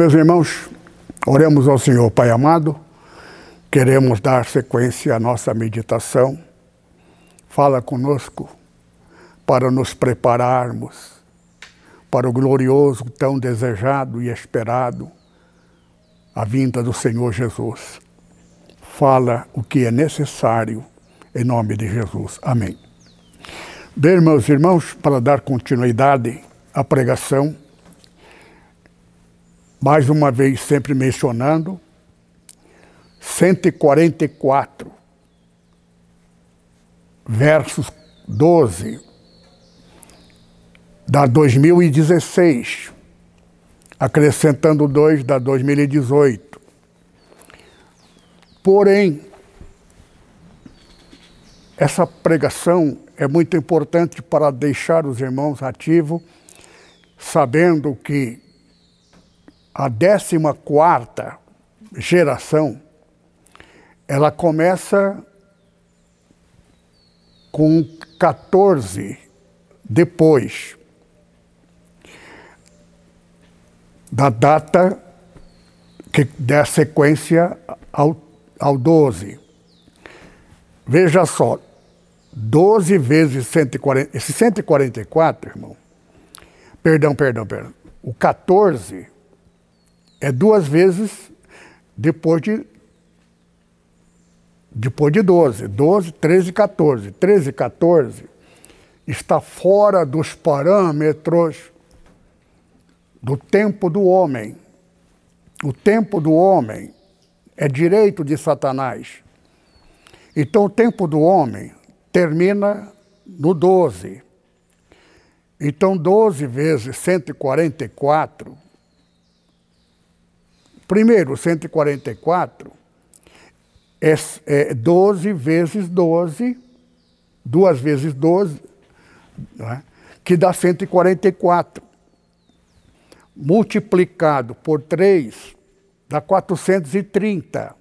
Meus irmãos. Oremos ao Senhor, Pai amado. Queremos dar sequência à nossa meditação. Fala conosco para nos prepararmos para o glorioso, tão desejado e esperado, a vinda do Senhor Jesus. Fala o que é necessário, em nome de Jesus. Amém. Bem, meus irmãos, para dar continuidade à pregação, mais uma vez sempre mencionando, 144, versos 12, da 2016, acrescentando dois da 2018. Porém, essa pregação é muito importante para deixar os irmãos ativos, sabendo que a 14 quarta geração, ela começa com 14 depois da data que dá sequência ao, ao 12. Veja só, 12 vezes 140, esse 144, irmão, perdão, perdão, perdão, o 14 é duas vezes depois de depois de 12, 12, 13, 14. 13, 14 está fora dos parâmetros do tempo do homem. O tempo do homem é direito de Satanás. Então o tempo do homem termina no 12. Então 12 vezes 144 Primeiro, 144 é, é 12 vezes 12, duas vezes 12, é? que dá 144. Multiplicado por 3, dá 430.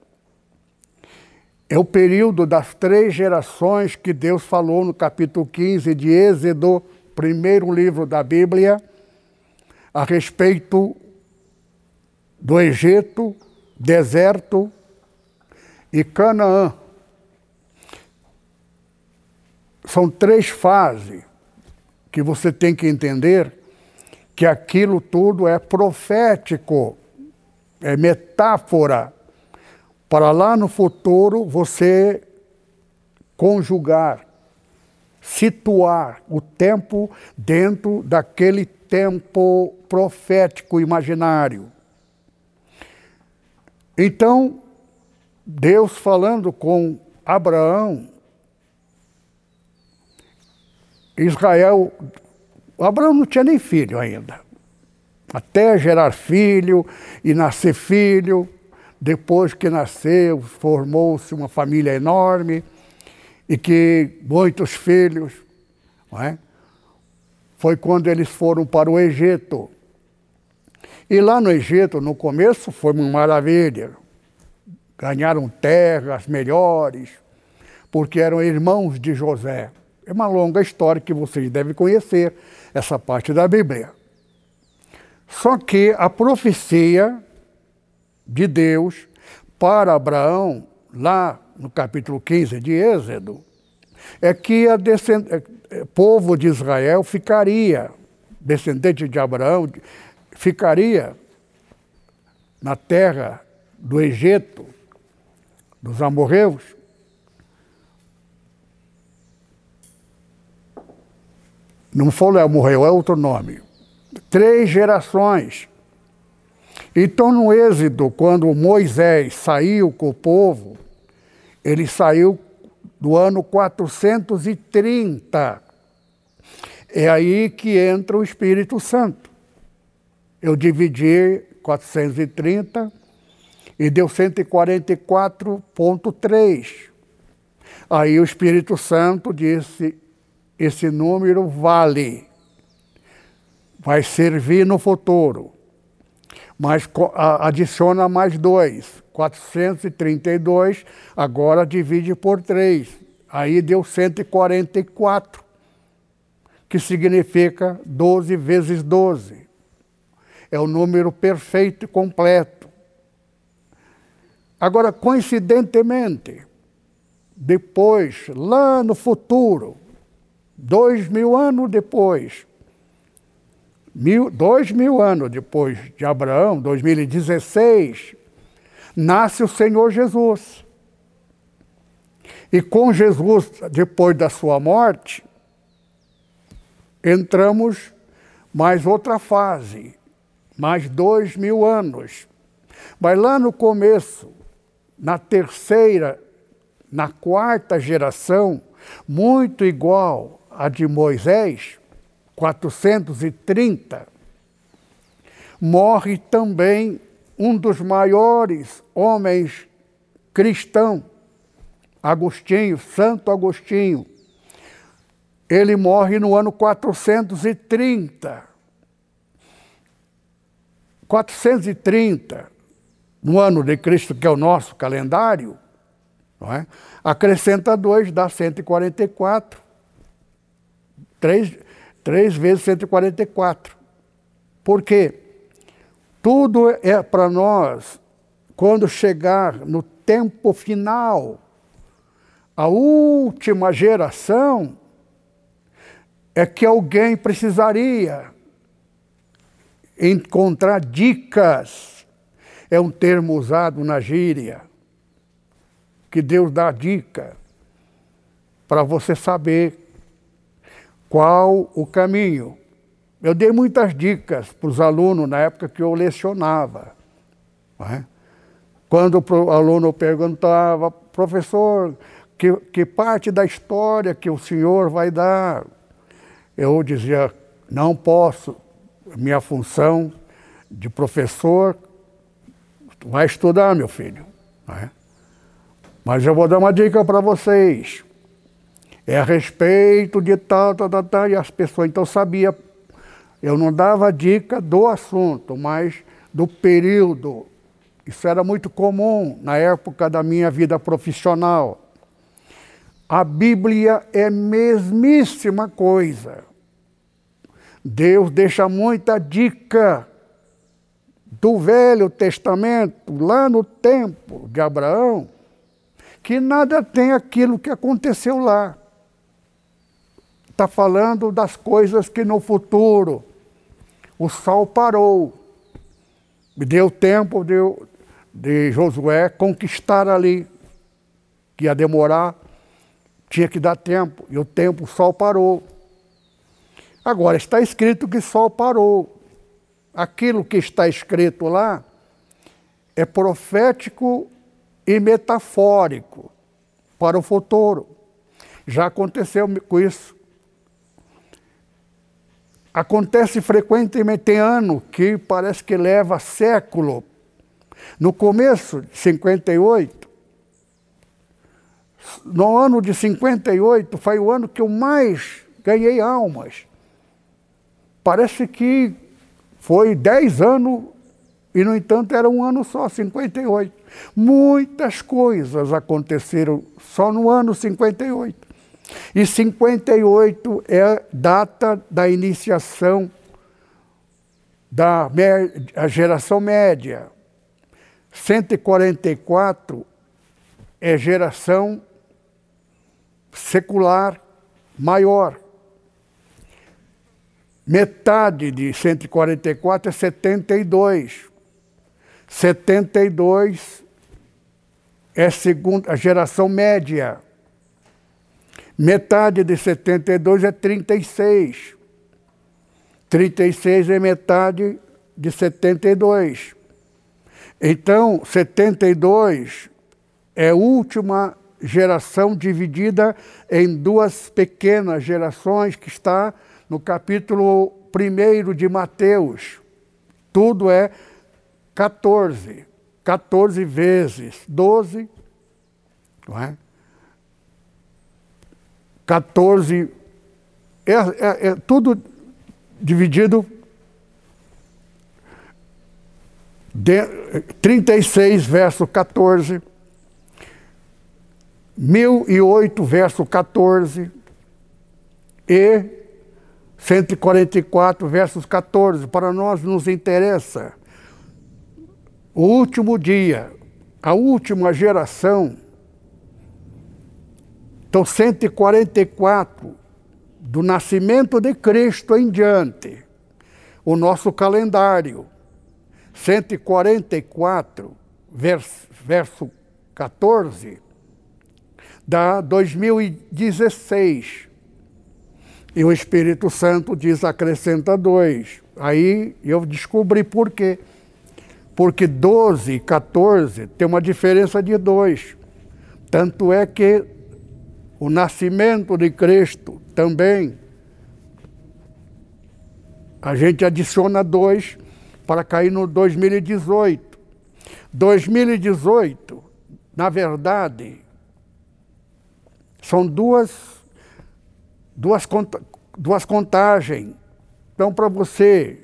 É o período das três gerações que Deus falou no capítulo 15 de Êxodo, primeiro livro da Bíblia, a respeito do Egito, deserto e Canaã. São três fases que você tem que entender que aquilo tudo é profético, é metáfora, para lá no futuro você conjugar, situar o tempo dentro daquele tempo profético imaginário. Então, Deus falando com Abraão, Israel, Abraão não tinha nem filho ainda. Até gerar filho e nascer filho, depois que nasceu, formou-se uma família enorme e que muitos filhos, não é? Foi quando eles foram para o Egito. E lá no Egito, no começo, foi uma maravilha. Ganharam terras melhores, porque eram irmãos de José. É uma longa história que vocês devem conhecer, essa parte da Bíblia. Só que a profecia de Deus para Abraão, lá no capítulo 15 de Êxodo, é que o é, é, povo de Israel ficaria, descendente de Abraão, ficaria na terra do Egito, dos amorreus, não foi amorreu, é outro nome. Três gerações. Então, no Êxodo, quando Moisés saiu com o povo, ele saiu do ano 430. É aí que entra o Espírito Santo eu dividi 1430 e deu 144,3. Aí o Espírito Santo disse: esse número vale, vai servir no futuro. Mas adiciona mais dois, 432, agora divide por três. Aí deu 144, que significa 12 vezes 12. É o número perfeito e completo. Agora, coincidentemente, depois, lá no futuro, dois mil anos depois, mil, dois mil anos depois de Abraão, 2016, nasce o Senhor Jesus. E com Jesus, depois da sua morte, entramos mais outra fase, mais dois mil anos. Mas lá no começo, na terceira, na quarta geração, muito igual à de Moisés, 430, morre também um dos maiores homens cristãos, Agostinho, Santo Agostinho. Ele morre no ano 430. 430 no ano de Cristo, que é o nosso calendário, não é? acrescenta 2, dá 144. 3, 3 vezes 144. Por quê? Tudo é para nós, quando chegar no tempo final, a última geração, é que alguém precisaria encontrar dicas é um termo usado na gíria, que Deus dá dica para você saber qual o caminho. Eu dei muitas dicas para os alunos na época que eu lecionava. É? Quando o aluno perguntava, professor, que, que parte da história que o senhor vai dar? Eu dizia, não posso. Minha função de professor vai estudar, meu filho. É? Mas eu vou dar uma dica para vocês. É a respeito de tal, tal, tal, tal, e as pessoas então sabia. Eu não dava dica do assunto, mas do período. Isso era muito comum na época da minha vida profissional. A Bíblia é mesmíssima coisa. Deus deixa muita dica do Velho Testamento, lá no tempo de Abraão, que nada tem aquilo que aconteceu lá. Está falando das coisas que no futuro o sol parou. Deu tempo de, de Josué conquistar ali, que ia demorar, tinha que dar tempo, e o tempo, o sol parou. Agora, está escrito que sol parou aquilo que está escrito lá é profético e metafórico para o futuro. Já aconteceu com isso. Acontece frequentemente, tem ano que parece que leva século. No começo de 58, no ano de 58, foi o ano que eu mais ganhei almas. Parece que foi 10 anos e, no entanto, era um ano só, 58. Muitas coisas aconteceram só no ano 58. E 58 é data da iniciação da geração média. 144 é geração secular maior. Metade de 144 é 72. 72 é segunda, a geração média. Metade de 72 é 36. 36 é metade de 72. Então, 72 é a última geração dividida em duas pequenas gerações que está no capítulo 1 de Mateus. Tudo é 14. 14 vezes 12, não é? 14, é, é, é tudo dividido de, 36 verso 14, 1008 verso 14 e 144 versos 14. Para nós nos interessa o último dia, a última geração. Então, 144 do nascimento de Cristo em diante, o nosso calendário. 144, verso, verso 14, da 2016. E o Espírito Santo diz acrescenta dois. Aí eu descobri por quê. Porque 12 e 14 tem uma diferença de dois. Tanto é que o nascimento de Cristo também, a gente adiciona dois para cair no 2018. 2018, na verdade, são duas, duas, duas contagens. Então, para você,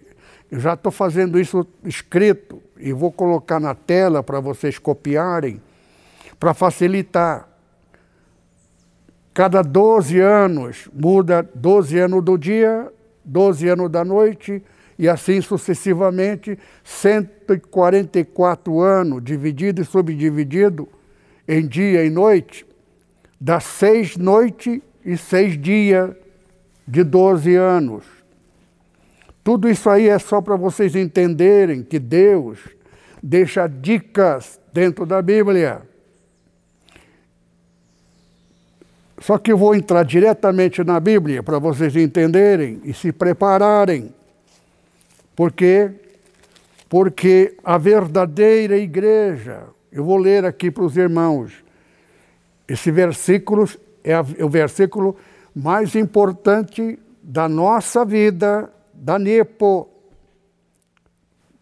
eu já estou fazendo isso escrito e vou colocar na tela para vocês copiarem, para facilitar. Cada 12 anos muda 12 anos do dia, 12 anos da noite, e assim sucessivamente, 144 anos, dividido e subdividido em dia e noite, dá seis noites e seis dias de 12 anos. Tudo isso aí é só para vocês entenderem que Deus deixa dicas dentro da Bíblia. Só que eu vou entrar diretamente na Bíblia para vocês entenderem e se prepararem. Por quê? Porque a verdadeira igreja, eu vou ler aqui para os irmãos, esse versículo é o versículo mais importante da nossa vida, da Nepo.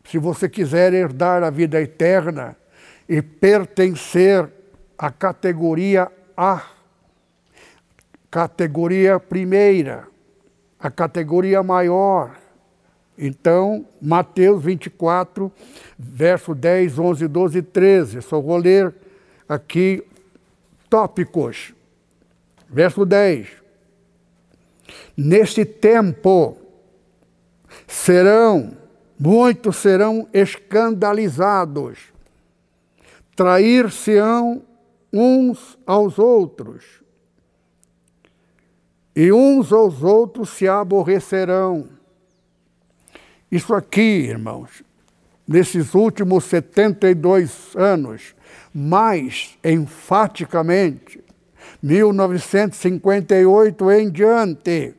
Se você quiser herdar a vida eterna e pertencer à categoria A, categoria primeira, a categoria maior, então, Mateus 24, verso 10, 11, 12 e 13. Só vou ler aqui tópicos. Verso 10. Neste tempo serão, muitos serão escandalizados, trair-se-ão uns aos outros, e uns aos outros se aborrecerão. Isso aqui, irmãos, nesses últimos 72 anos, mais enfaticamente, 1958 em diante,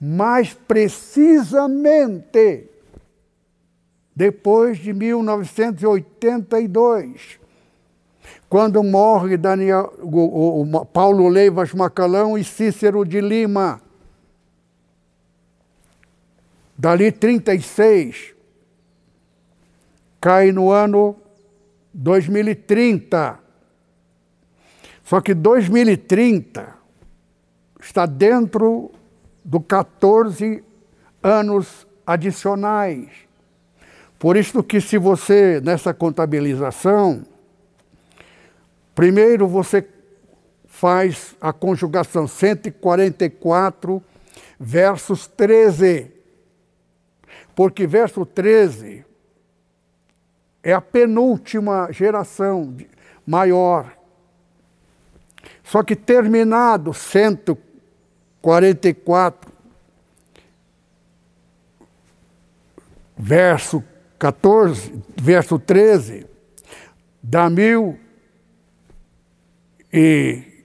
mais precisamente depois de 1982, quando morre Daniel, o, o, Paulo Leivas Macalão e Cícero de Lima Dali 36, cai no ano 2030. Só que 2030 está dentro do 14 anos adicionais. Por isso que se você, nessa contabilização, primeiro você faz a conjugação 144 versus 13 porque verso 13 é a penúltima geração maior. Só que terminado 144, verso 14, verso 13, dá mil e,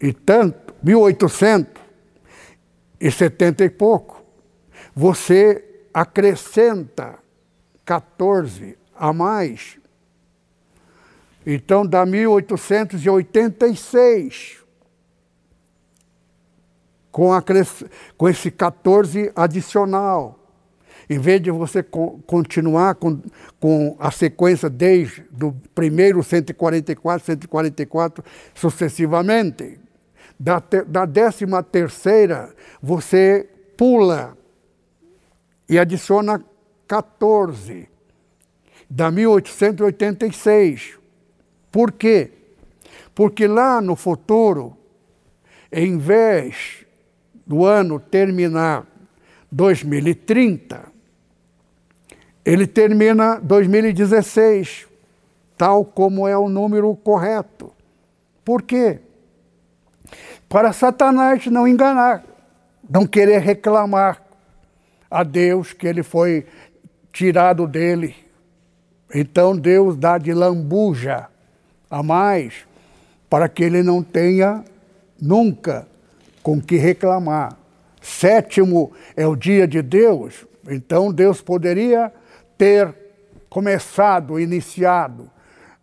e tanto, 1870 e pouco. Você acrescenta 14 a mais, então dá 1886. Com, a, com esse 14 adicional. Em vez de você co continuar com, com a sequência desde do primeiro 144, 144, sucessivamente, da, te, da décima terceira, você pula e adiciona 14, da 1886. Por quê? Porque lá no futuro, em vez do ano terminar 2030, ele termina 2016, tal como é o número correto. Por quê? Para Satanás não enganar, não querer reclamar a Deus que ele foi tirado dele. Então Deus dá de lambuja a mais para que ele não tenha nunca com que reclamar. Sétimo é o dia de Deus, então Deus poderia ter começado, iniciado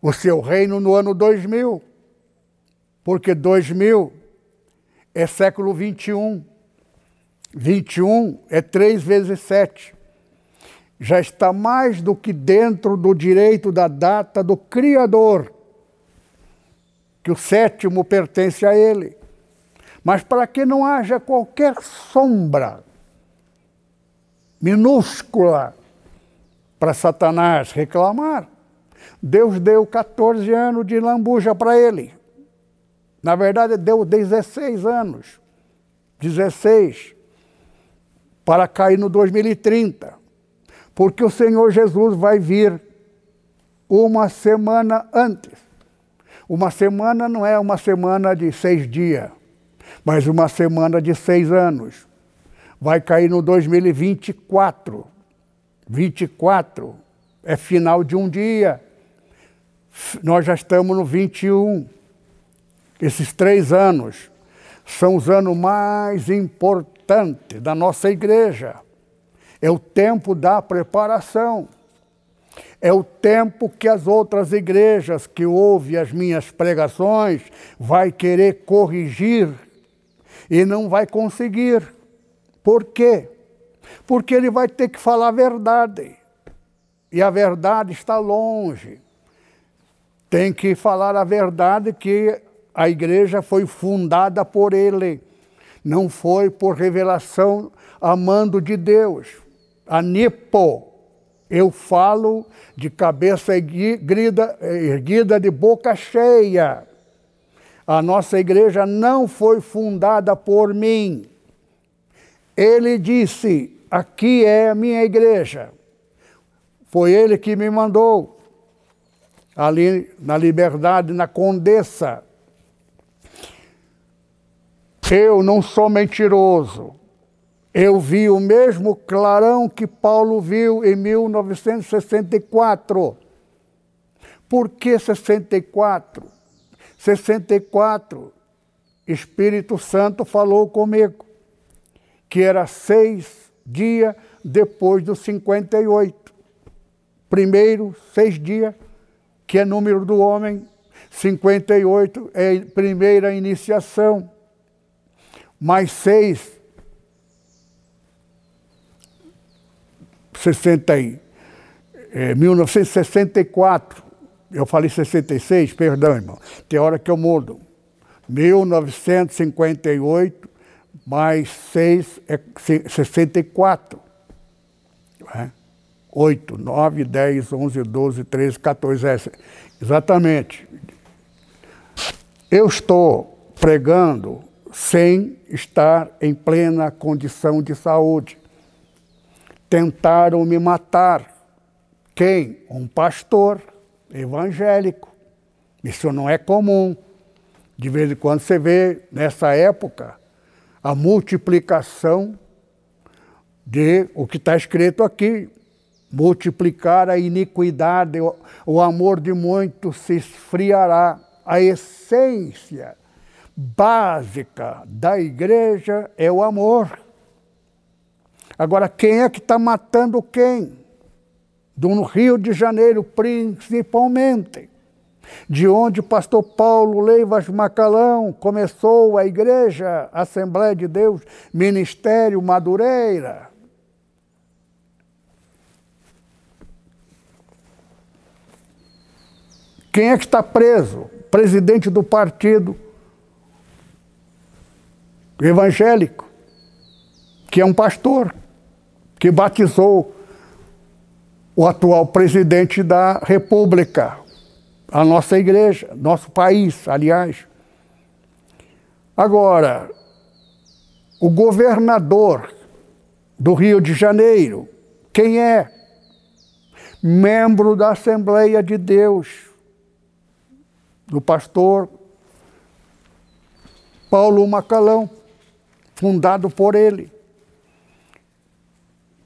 o seu reino no ano 2000, porque 2000 é século 21. 21 é 3 vezes 7. Já está mais do que dentro do direito da data do Criador, que o sétimo pertence a ele. Mas para que não haja qualquer sombra minúscula para Satanás reclamar, Deus deu 14 anos de lambuja para ele. Na verdade, deu 16 anos. 16 para cair no 2030. Porque o Senhor Jesus vai vir uma semana antes. Uma semana não é uma semana de seis dias mas uma semana de seis anos. Vai cair no 2024. 24 é final de um dia. Nós já estamos no 21. Esses três anos são os anos mais importantes da nossa igreja. É o tempo da preparação. É o tempo que as outras igrejas que ouvem as minhas pregações vai querer corrigir e não vai conseguir. Por quê? Porque ele vai ter que falar a verdade. E a verdade está longe. Tem que falar a verdade que a igreja foi fundada por ele. Não foi por revelação a mando de Deus. A Nipo, eu falo de cabeça erguida, erguida de boca cheia. A nossa igreja não foi fundada por mim. Ele disse: Aqui é a minha igreja. Foi ele que me mandou. Ali na Liberdade, na Condessa. Eu não sou mentiroso. Eu vi o mesmo clarão que Paulo viu em 1964. Por que 64? 64, Espírito Santo falou comigo, que era seis dias depois dos 58. Primeiro, seis dias, que é número do homem, 58 é primeira iniciação, mais seis, 60, é, 1964, eu falei 66, perdão, irmão. Tem hora que eu mudo. 1958 mais 6 é 64. É? 8, 9, 10, 11, 12, 13, 14. É, exatamente. Eu estou pregando sem estar em plena condição de saúde. Tentaram me matar. Quem? Um pastor evangélico. Isso não é comum. De vez em quando você vê, nessa época, a multiplicação de o que está escrito aqui. Multiplicar a iniquidade, o amor de muitos se esfriará. A essência básica da igreja é o amor. Agora, quem é que está matando quem? do Rio de Janeiro, principalmente, de onde o pastor Paulo Leivas Macalão começou a igreja Assembleia de Deus Ministério Madureira. Quem é que está preso? Presidente do partido evangélico, que é um pastor, que batizou o atual presidente da República, a nossa igreja, nosso país, aliás. Agora, o governador do Rio de Janeiro, quem é? Membro da Assembleia de Deus, do pastor Paulo Macalão, fundado por ele.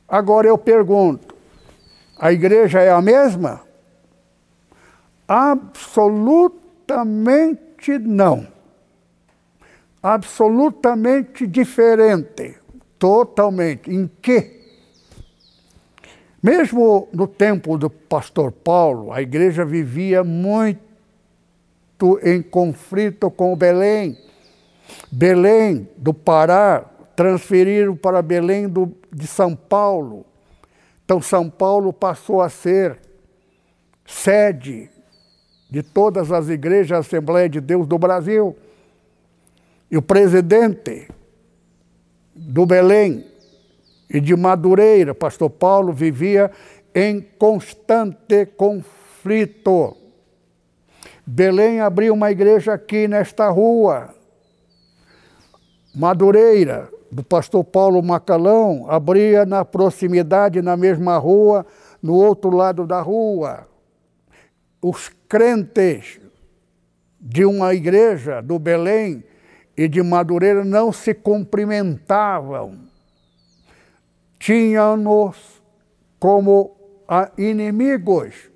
Agora eu pergunto: a igreja é a mesma? Absolutamente não. Absolutamente diferente. Totalmente. Em que? Mesmo no tempo do pastor Paulo, a igreja vivia muito em conflito com Belém. Belém do Pará transferiram para Belém do, de São Paulo. Então, São Paulo passou a ser sede de todas as igrejas Assembleia de Deus do Brasil. E o presidente do Belém e de Madureira, pastor Paulo, vivia em constante conflito. Belém abriu uma igreja aqui nesta rua. Madureira do pastor Paulo Macalão abria na proximidade, na mesma rua, no outro lado da rua. Os crentes de uma igreja do Belém e de Madureira não se cumprimentavam. Tinham-nos como inimigos.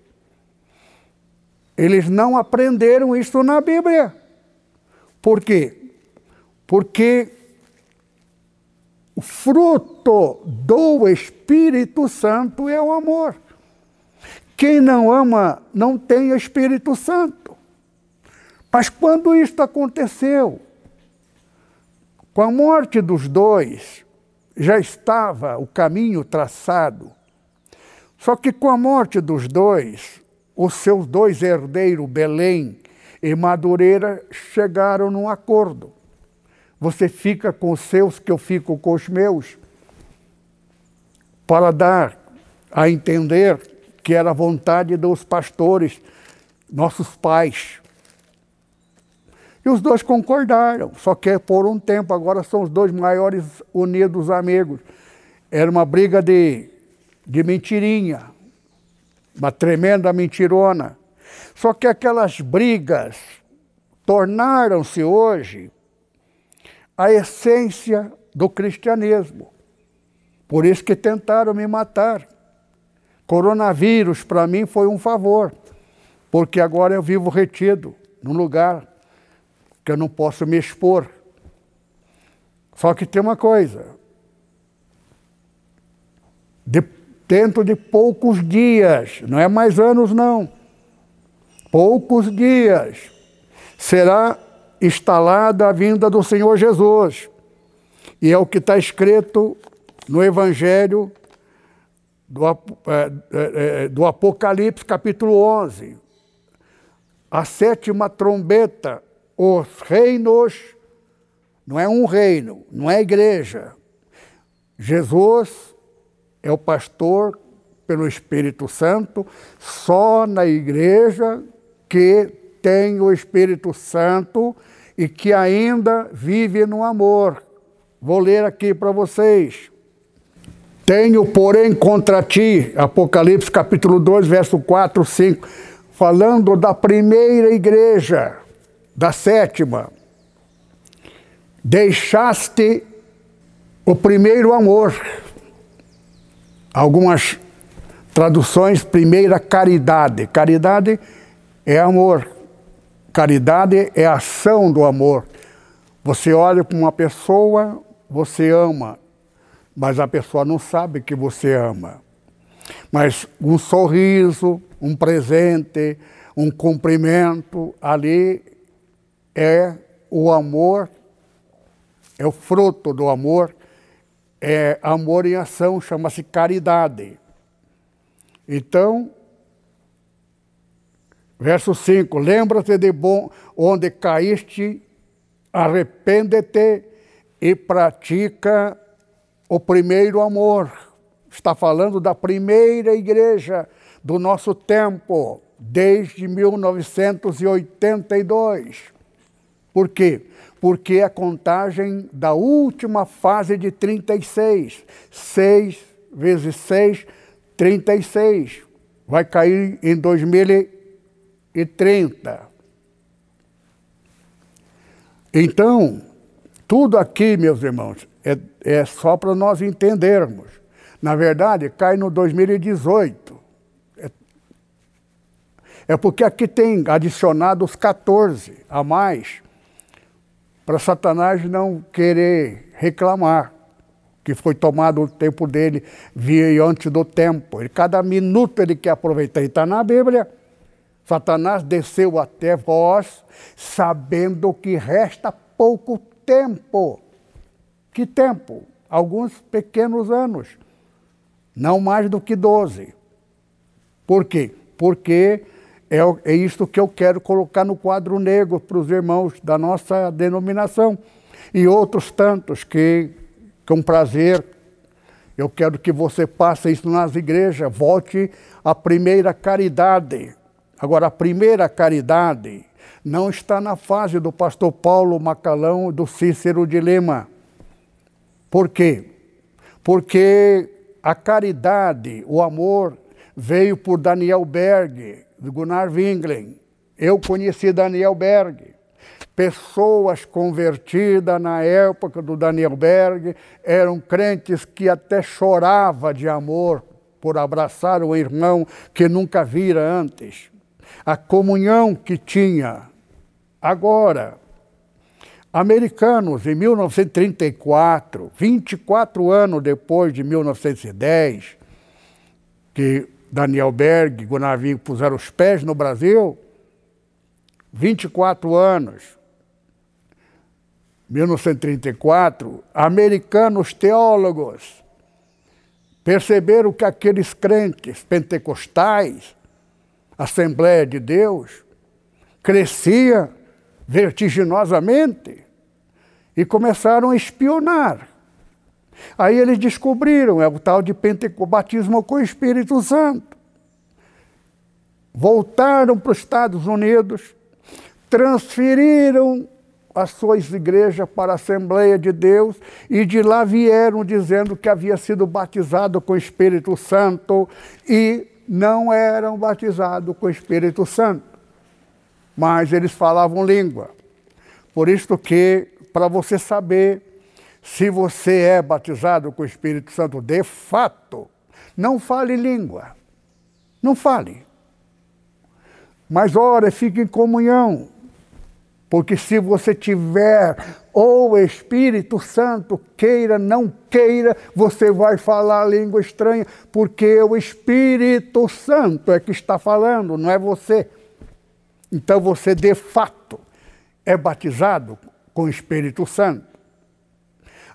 Eles não aprenderam isso na Bíblia. Por quê? Porque o fruto do Espírito Santo é o amor. Quem não ama não tem Espírito Santo. Mas quando isto aconteceu, com a morte dos dois, já estava o caminho traçado. Só que com a morte dos dois, os seus dois herdeiros, Belém e Madureira, chegaram num acordo. Você fica com os seus, que eu fico com os meus. Para dar a entender que era a vontade dos pastores, nossos pais. E os dois concordaram, só que por um tempo, agora são os dois maiores unidos amigos. Era uma briga de, de mentirinha, uma tremenda mentirona. Só que aquelas brigas tornaram-se hoje a essência do cristianismo. Por isso que tentaram me matar. Coronavírus para mim foi um favor, porque agora eu vivo retido num lugar que eu não posso me expor. Só que tem uma coisa. De, dentro de poucos dias, não é mais anos não, poucos dias, será instalada a vinda do Senhor Jesus. E é o que está escrito no Evangelho do, é, é, é, do Apocalipse, capítulo 11. A sétima trombeta, os reinos, não é um reino, não é igreja. Jesus é o pastor pelo Espírito Santo, só na igreja que tem o Espírito Santo e que ainda vive no amor. Vou ler aqui para vocês. Tenho, porém, contra ti, Apocalipse capítulo 2, verso 4, 5, falando da primeira igreja, da sétima. Deixaste o primeiro amor. Algumas traduções, primeira caridade. Caridade é amor. Caridade é a ação do amor. Você olha para uma pessoa, você ama, mas a pessoa não sabe que você ama. Mas um sorriso, um presente, um cumprimento, ali é o amor, é o fruto do amor, é amor em ação, chama-se caridade. Então, Verso 5: Lembra-te de bom onde caíste, arrepende-te e pratica o primeiro amor. Está falando da primeira igreja do nosso tempo, desde 1982. Por quê? Porque a contagem da última fase de 36, 6 vezes 6, 36, vai cair em 2030. Então, tudo aqui, meus irmãos, é, é só para nós entendermos. Na verdade, cai no 2018. É, é porque aqui tem adicionado os 14 a mais para Satanás não querer reclamar que foi tomado o tempo dele via antes do tempo. Ele, cada minuto ele quer aproveitar. E está na Bíblia. Satanás desceu até vós, sabendo que resta pouco tempo. Que tempo? Alguns pequenos anos. Não mais do que doze. Por quê? Porque é, é isto que eu quero colocar no quadro negro para os irmãos da nossa denominação. E outros tantos que, com prazer, eu quero que você passe isso nas igrejas, volte à primeira caridade. Agora, a primeira caridade não está na fase do pastor Paulo Macalão do Cícero de Lima. Por quê? Porque a caridade, o amor, veio por Daniel Berg, do Gunnar Winglen. Eu conheci Daniel Berg. Pessoas convertidas na época do Daniel Berg eram crentes que até chorava de amor por abraçar o irmão que nunca vira antes. A comunhão que tinha. Agora, americanos em 1934, 24 anos depois de 1910, que Daniel Berg, Gunavinho puseram os pés no Brasil, 24 anos, 1934, americanos teólogos perceberam que aqueles crentes pentecostais, Assembleia de Deus, crescia vertiginosamente e começaram a espionar. Aí eles descobriram, é o tal de batismo com o Espírito Santo. Voltaram para os Estados Unidos, transferiram as suas igrejas para a Assembleia de Deus e de lá vieram dizendo que havia sido batizado com o Espírito Santo e não eram batizados com o Espírito Santo, mas eles falavam língua. Por isso que, para você saber se você é batizado com o Espírito Santo de fato, não fale língua. Não fale. Mas ora, fique em comunhão. Porque se você tiver ou o Espírito Santo, queira, não queira, você vai falar língua estranha, porque o Espírito Santo é que está falando, não é você. Então você, de fato, é batizado com o Espírito Santo.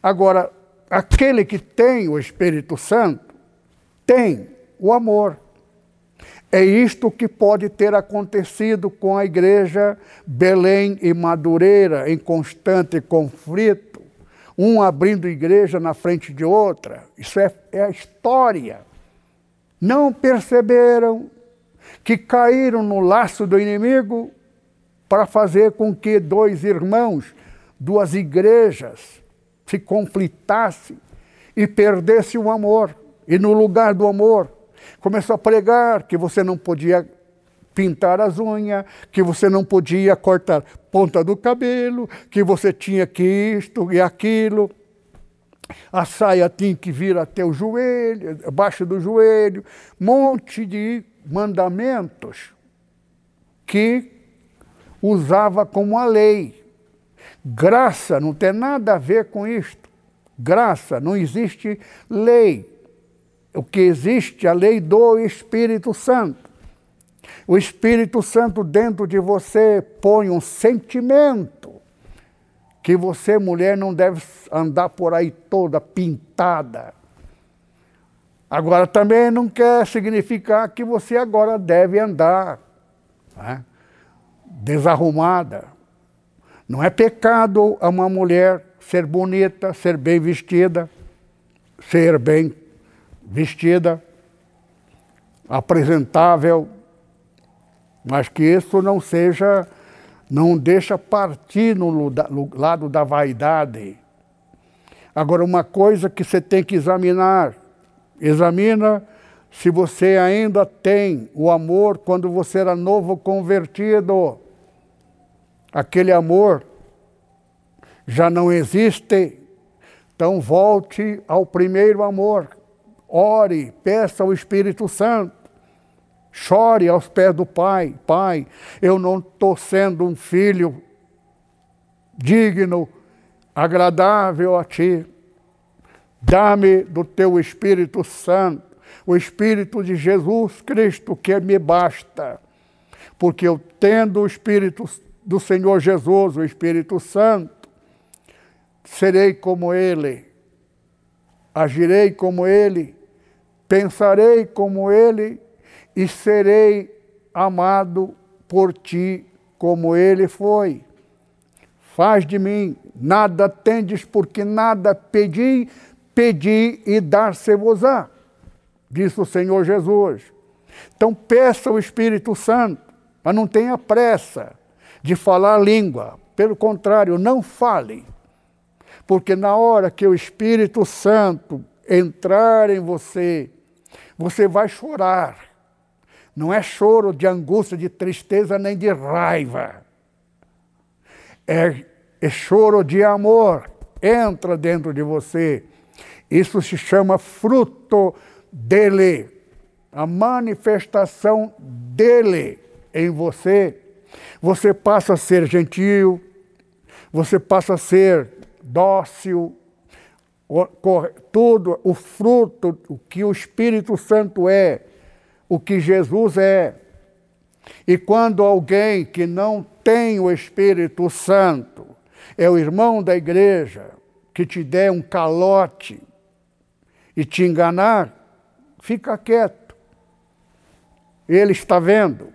Agora, aquele que tem o Espírito Santo tem o amor. É isto que pode ter acontecido com a igreja Belém e Madureira em constante conflito, um abrindo igreja na frente de outra. Isso é, é a história. Não perceberam que caíram no laço do inimigo para fazer com que dois irmãos, duas igrejas, se conflitasse e perdesse o amor. E no lugar do amor, começou a pregar que você não podia pintar as unhas, que você não podia cortar ponta do cabelo, que você tinha que isto e aquilo. A saia tinha que vir até o joelho, abaixo do joelho, monte de mandamentos que usava como a lei. Graça não tem nada a ver com isto. Graça, não existe lei. O que existe é a lei do Espírito Santo. O Espírito Santo dentro de você põe um sentimento que você, mulher, não deve andar por aí toda pintada. Agora também não quer significar que você agora deve andar né? desarrumada. Não é pecado a uma mulher ser bonita, ser bem vestida, ser bem vestida, apresentável, mas que isso não seja, não deixa partir no lado da vaidade. Agora, uma coisa que você tem que examinar, examina se você ainda tem o amor quando você era novo convertido. Aquele amor já não existe, então volte ao primeiro amor. Ore, peça ao Espírito Santo. Chore aos pés do Pai. Pai, eu não estou sendo um filho digno, agradável a Ti. Dá-me do Teu Espírito Santo, o Espírito de Jesus Cristo que me basta. Porque eu tendo o Espírito do Senhor Jesus, o Espírito Santo, serei como Ele, agirei como Ele, pensarei como Ele e serei amado por ti como ele foi. Faz de mim, nada tendes, porque nada pedi, pedi e dar-se-vos-á, disse o Senhor Jesus. Então peça o Espírito Santo, mas não tenha pressa de falar língua. Pelo contrário, não fale. Porque na hora que o Espírito Santo entrar em você, você vai chorar não é choro de angústia, de tristeza nem de raiva. É, é choro de amor. Entra dentro de você. Isso se chama fruto dele. A manifestação dele em você. Você passa a ser gentil, você passa a ser dócil, tudo, o fruto, o que o Espírito Santo é, o que Jesus é. E quando alguém que não tem o Espírito Santo é o irmão da igreja que te der um calote e te enganar, fica quieto. Ele está vendo.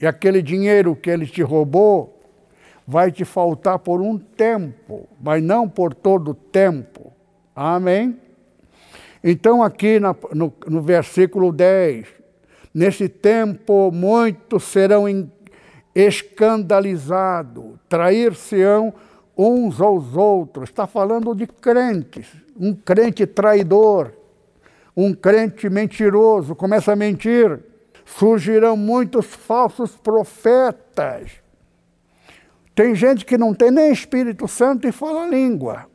E aquele dinheiro que ele te roubou vai te faltar por um tempo, mas não por todo o tempo. Amém? Então, aqui na, no, no versículo 10, Nesse tempo, muitos serão escandalizados, trair-se-ão uns aos outros. Está falando de crentes, um crente traidor, um crente mentiroso, começa a mentir. Surgirão muitos falsos profetas. Tem gente que não tem nem Espírito Santo e fala língua.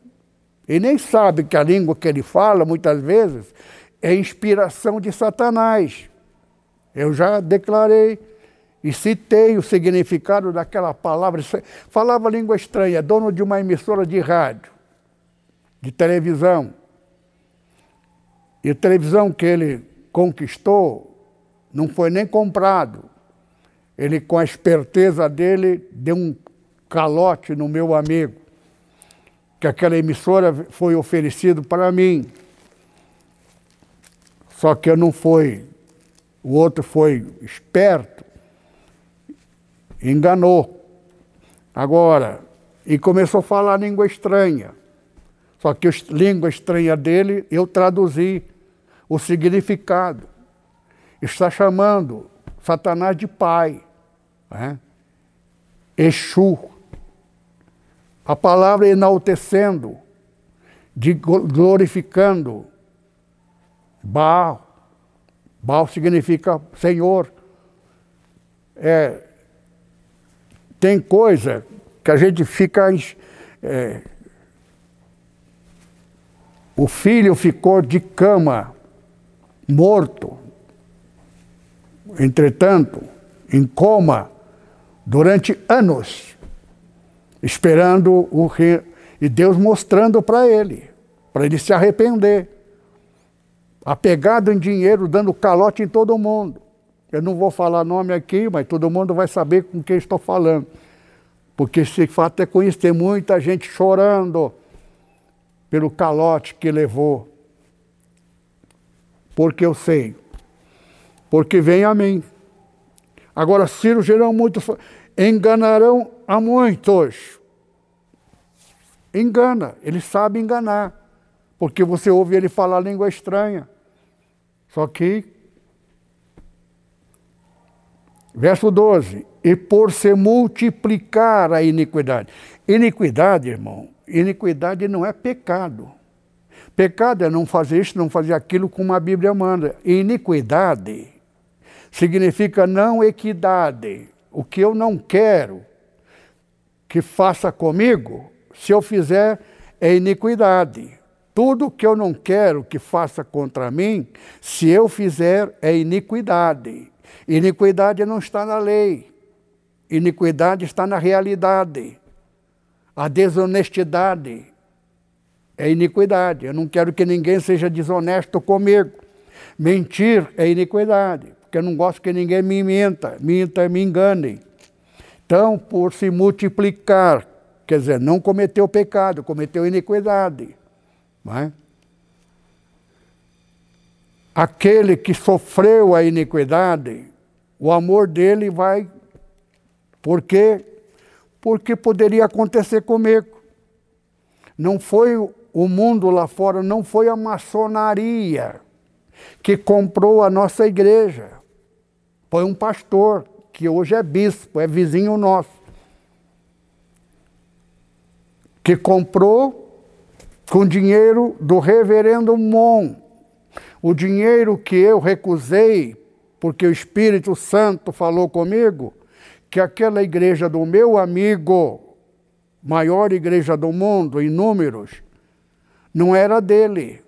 E nem sabe que a língua que ele fala, muitas vezes, é inspiração de Satanás. Eu já declarei e citei o significado daquela palavra. Falava língua estranha, dono de uma emissora de rádio, de televisão. E a televisão que ele conquistou não foi nem comprado. Ele, com a esperteza dele, deu um calote no meu amigo, que aquela emissora foi oferecida para mim. Só que eu não fui o outro foi esperto, enganou. Agora, e começou a falar língua estranha. Só que a língua estranha dele, eu traduzi o significado. Está chamando Satanás de pai. Né? Exu. A palavra enaltecendo, de glorificando Baal. Baal significa Senhor. É, tem coisa que a gente fica. É, o filho ficou de cama, morto. Entretanto, em coma, durante anos, esperando o rei, e Deus mostrando para ele, para ele se arrepender apegado em dinheiro, dando calote em todo mundo. Eu não vou falar nome aqui, mas todo mundo vai saber com quem estou falando. Porque esse fato é conhecido, tem muita gente chorando pelo calote que levou. Porque eu sei. Porque vem a mim. Agora, cirurgiarão muitos, enganarão a muitos. Engana, ele sabe enganar, porque você ouve ele falar língua estranha. Só que, verso 12: e por se multiplicar a iniquidade. Iniquidade, irmão, iniquidade não é pecado. Pecado é não fazer isso, não fazer aquilo como a Bíblia manda. Iniquidade significa não equidade. O que eu não quero que faça comigo, se eu fizer, é iniquidade. Tudo que eu não quero que faça contra mim, se eu fizer, é iniquidade. Iniquidade não está na lei. Iniquidade está na realidade. A desonestidade é iniquidade. Eu não quero que ninguém seja desonesto comigo. Mentir é iniquidade, porque eu não gosto que ninguém me minta, minta me engane. Então, por se multiplicar, quer dizer, não cometeu pecado, cometeu iniquidade. Não é? Aquele que sofreu a iniquidade, o amor dele vai. Por quê? Porque poderia acontecer comigo. Não foi o mundo lá fora, não foi a maçonaria que comprou a nossa igreja. Foi um pastor, que hoje é bispo, é vizinho nosso, que comprou com dinheiro do reverendo Mon. O dinheiro que eu recusei, porque o Espírito Santo falou comigo, que aquela igreja do meu amigo, maior igreja do mundo em números, não era dele.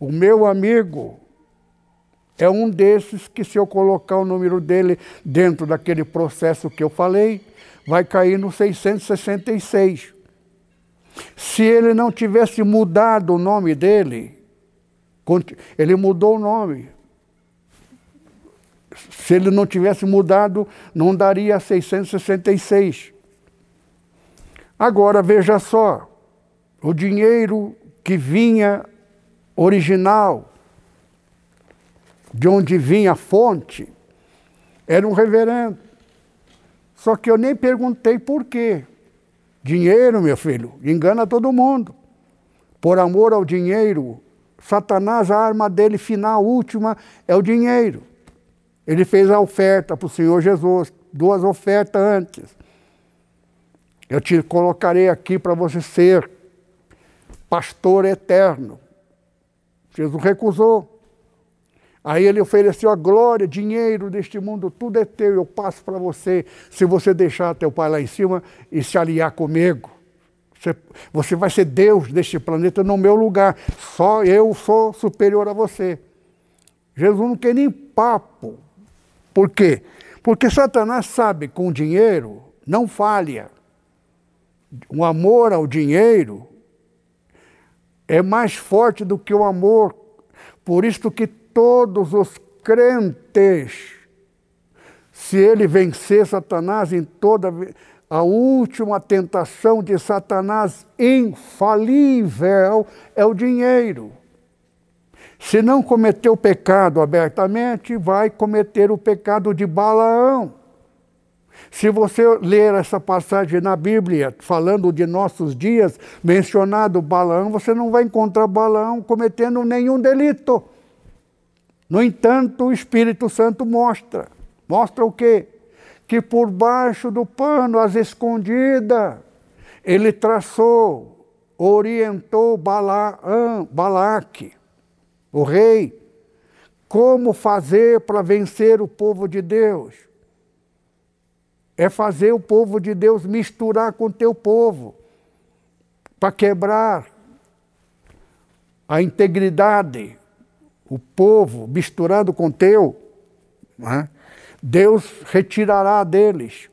O meu amigo é um desses que, se eu colocar o número dele dentro daquele processo que eu falei, vai cair no 666. Se ele não tivesse mudado o nome dele, ele mudou o nome. Se ele não tivesse mudado, não daria 666. Agora veja só, o dinheiro que vinha original, de onde vinha a fonte, era um reverendo. Só que eu nem perguntei por quê. Dinheiro, meu filho, engana todo mundo. Por amor ao dinheiro, Satanás, a arma dele final, última, é o dinheiro. Ele fez a oferta para o Senhor Jesus, duas ofertas antes. Eu te colocarei aqui para você ser pastor eterno. Jesus recusou. Aí ele ofereceu a glória, dinheiro deste mundo, tudo é teu, eu passo para você, se você deixar teu pai lá em cima e se aliar comigo. Você, você vai ser Deus deste planeta no meu lugar, só eu sou superior a você. Jesus não quer nem papo. Por quê? Porque Satanás sabe que com dinheiro não falha. O amor ao dinheiro é mais forte do que o amor. Por isso que todos os crentes, se ele vencer Satanás em toda a última tentação de Satanás infalível é o dinheiro. Se não cometeu pecado abertamente, vai cometer o pecado de Balaão. Se você ler essa passagem na Bíblia, falando de nossos dias, mencionado Balaão, você não vai encontrar Balaão cometendo nenhum delito. No entanto, o Espírito Santo mostra. Mostra o quê? Que por baixo do pano, as escondidas, ele traçou, orientou Balaam, Balaque, o rei, como fazer para vencer o povo de Deus. É fazer o povo de Deus misturar com o teu povo, para quebrar a integridade, o povo misturado com teu, é? Deus retirará deles.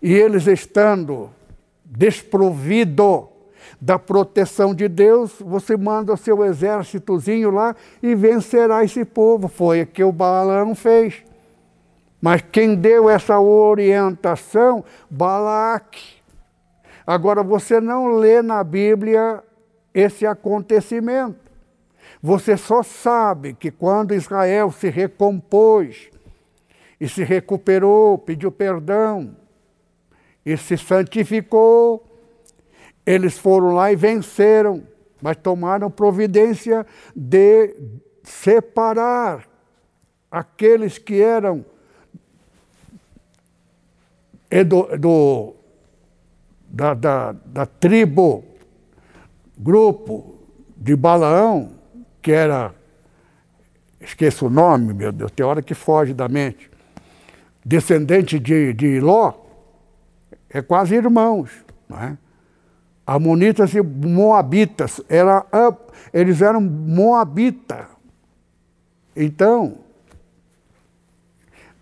E eles estando desprovido da proteção de Deus, você manda o seu exércitozinho lá e vencerá esse povo. Foi o que o Balaão fez. Mas quem deu essa orientação? Balaque. Agora você não lê na Bíblia esse acontecimento. Você só sabe que quando Israel se recompôs e se recuperou, pediu perdão e se santificou. Eles foram lá e venceram, mas tomaram providência de separar aqueles que eram do, do da, da, da tribo, grupo de Balaão, que era, esqueço o nome, meu Deus, tem hora que foge da mente, descendente de, de Ló, é quase irmãos. Não é? Amonitas e Moabitas, era, eles eram Moabita. Então,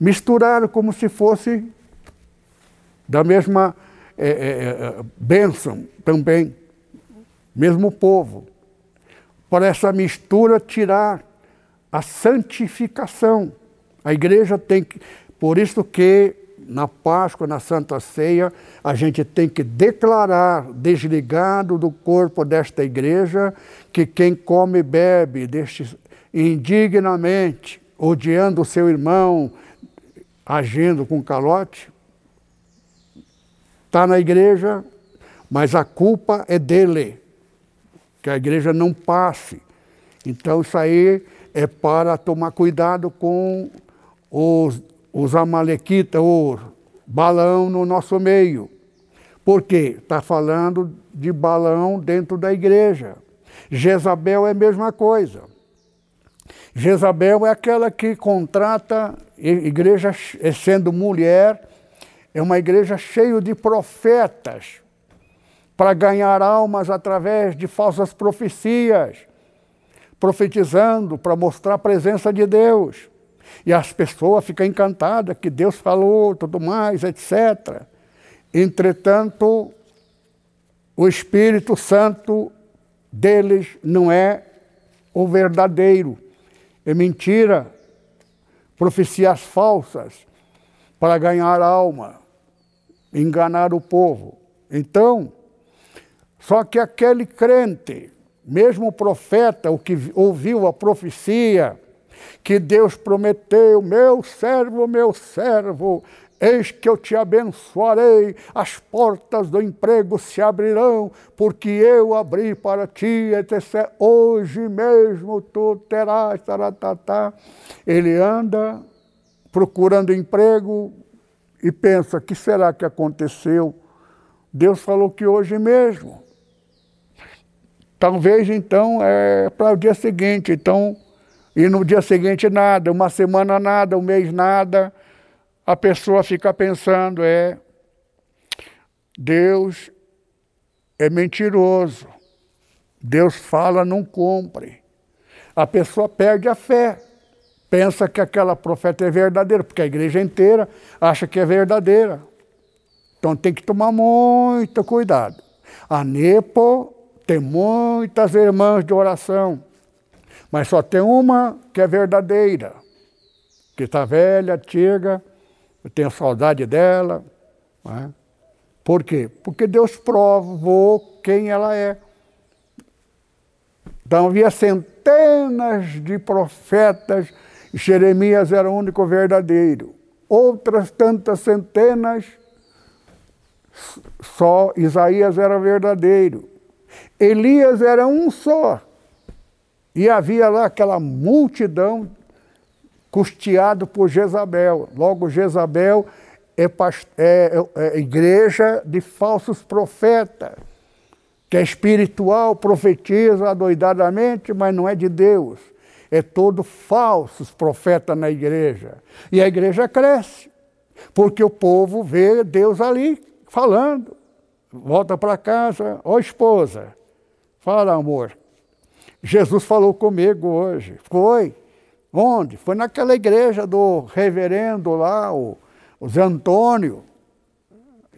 misturaram como se fosse da mesma é, é, bênção também, mesmo povo. Para essa mistura tirar a santificação. A igreja tem que. Por isso que na Páscoa, na Santa Ceia, a gente tem que declarar, desligado do corpo desta igreja, que quem come e bebe deste, indignamente, odiando o seu irmão, agindo com calote, está na igreja, mas a culpa é dele, que a igreja não passe. Então, isso aí é para tomar cuidado com os, os amalequitas, o balão no nosso meio. Por quê? Está falando de balão dentro da igreja. Jezabel é a mesma coisa. Jezabel é aquela que contrata igreja sendo mulher é uma igreja cheia de profetas para ganhar almas através de falsas profecias, profetizando para mostrar a presença de Deus. E as pessoas ficam encantadas que Deus falou, tudo mais, etc. Entretanto, o Espírito Santo deles não é o verdadeiro. É mentira, profecias falsas para ganhar alma, enganar o povo. Então, só que aquele crente, mesmo o profeta, o que ouviu a profecia, que Deus prometeu, meu servo, meu servo, Eis que eu te abençoarei, as portas do emprego se abrirão, porque eu abri para ti, etc. Hoje mesmo tu terás, taratata. Ele anda procurando emprego e pensa: que será que aconteceu? Deus falou que hoje mesmo. Talvez então é para o dia seguinte, então, e no dia seguinte nada, uma semana nada, um mês nada, a pessoa fica pensando, é, Deus é mentiroso, Deus fala, não cumpre. A pessoa perde a fé pensa que aquela profeta é verdadeira, porque a igreja inteira acha que é verdadeira. Então tem que tomar muito cuidado. A Nepo tem muitas irmãs de oração, mas só tem uma que é verdadeira, que está velha, antiga, eu tenho saudade dela. É? Por quê? Porque Deus provou quem ela é. Então havia centenas de profetas Jeremias era o único verdadeiro. Outras tantas centenas, só Isaías era verdadeiro. Elias era um só. E havia lá aquela multidão custeado por Jezabel. Logo, Jezabel é, é, é igreja de falsos profetas, que é espiritual, profetiza adoidadamente, mas não é de Deus é todo falsos profetas na igreja. E a igreja cresce, porque o povo vê Deus ali falando. Volta para casa, ó esposa, fala amor. Jesus falou comigo hoje. Foi. Onde? Foi naquela igreja do reverendo lá, o, o Zé Antônio.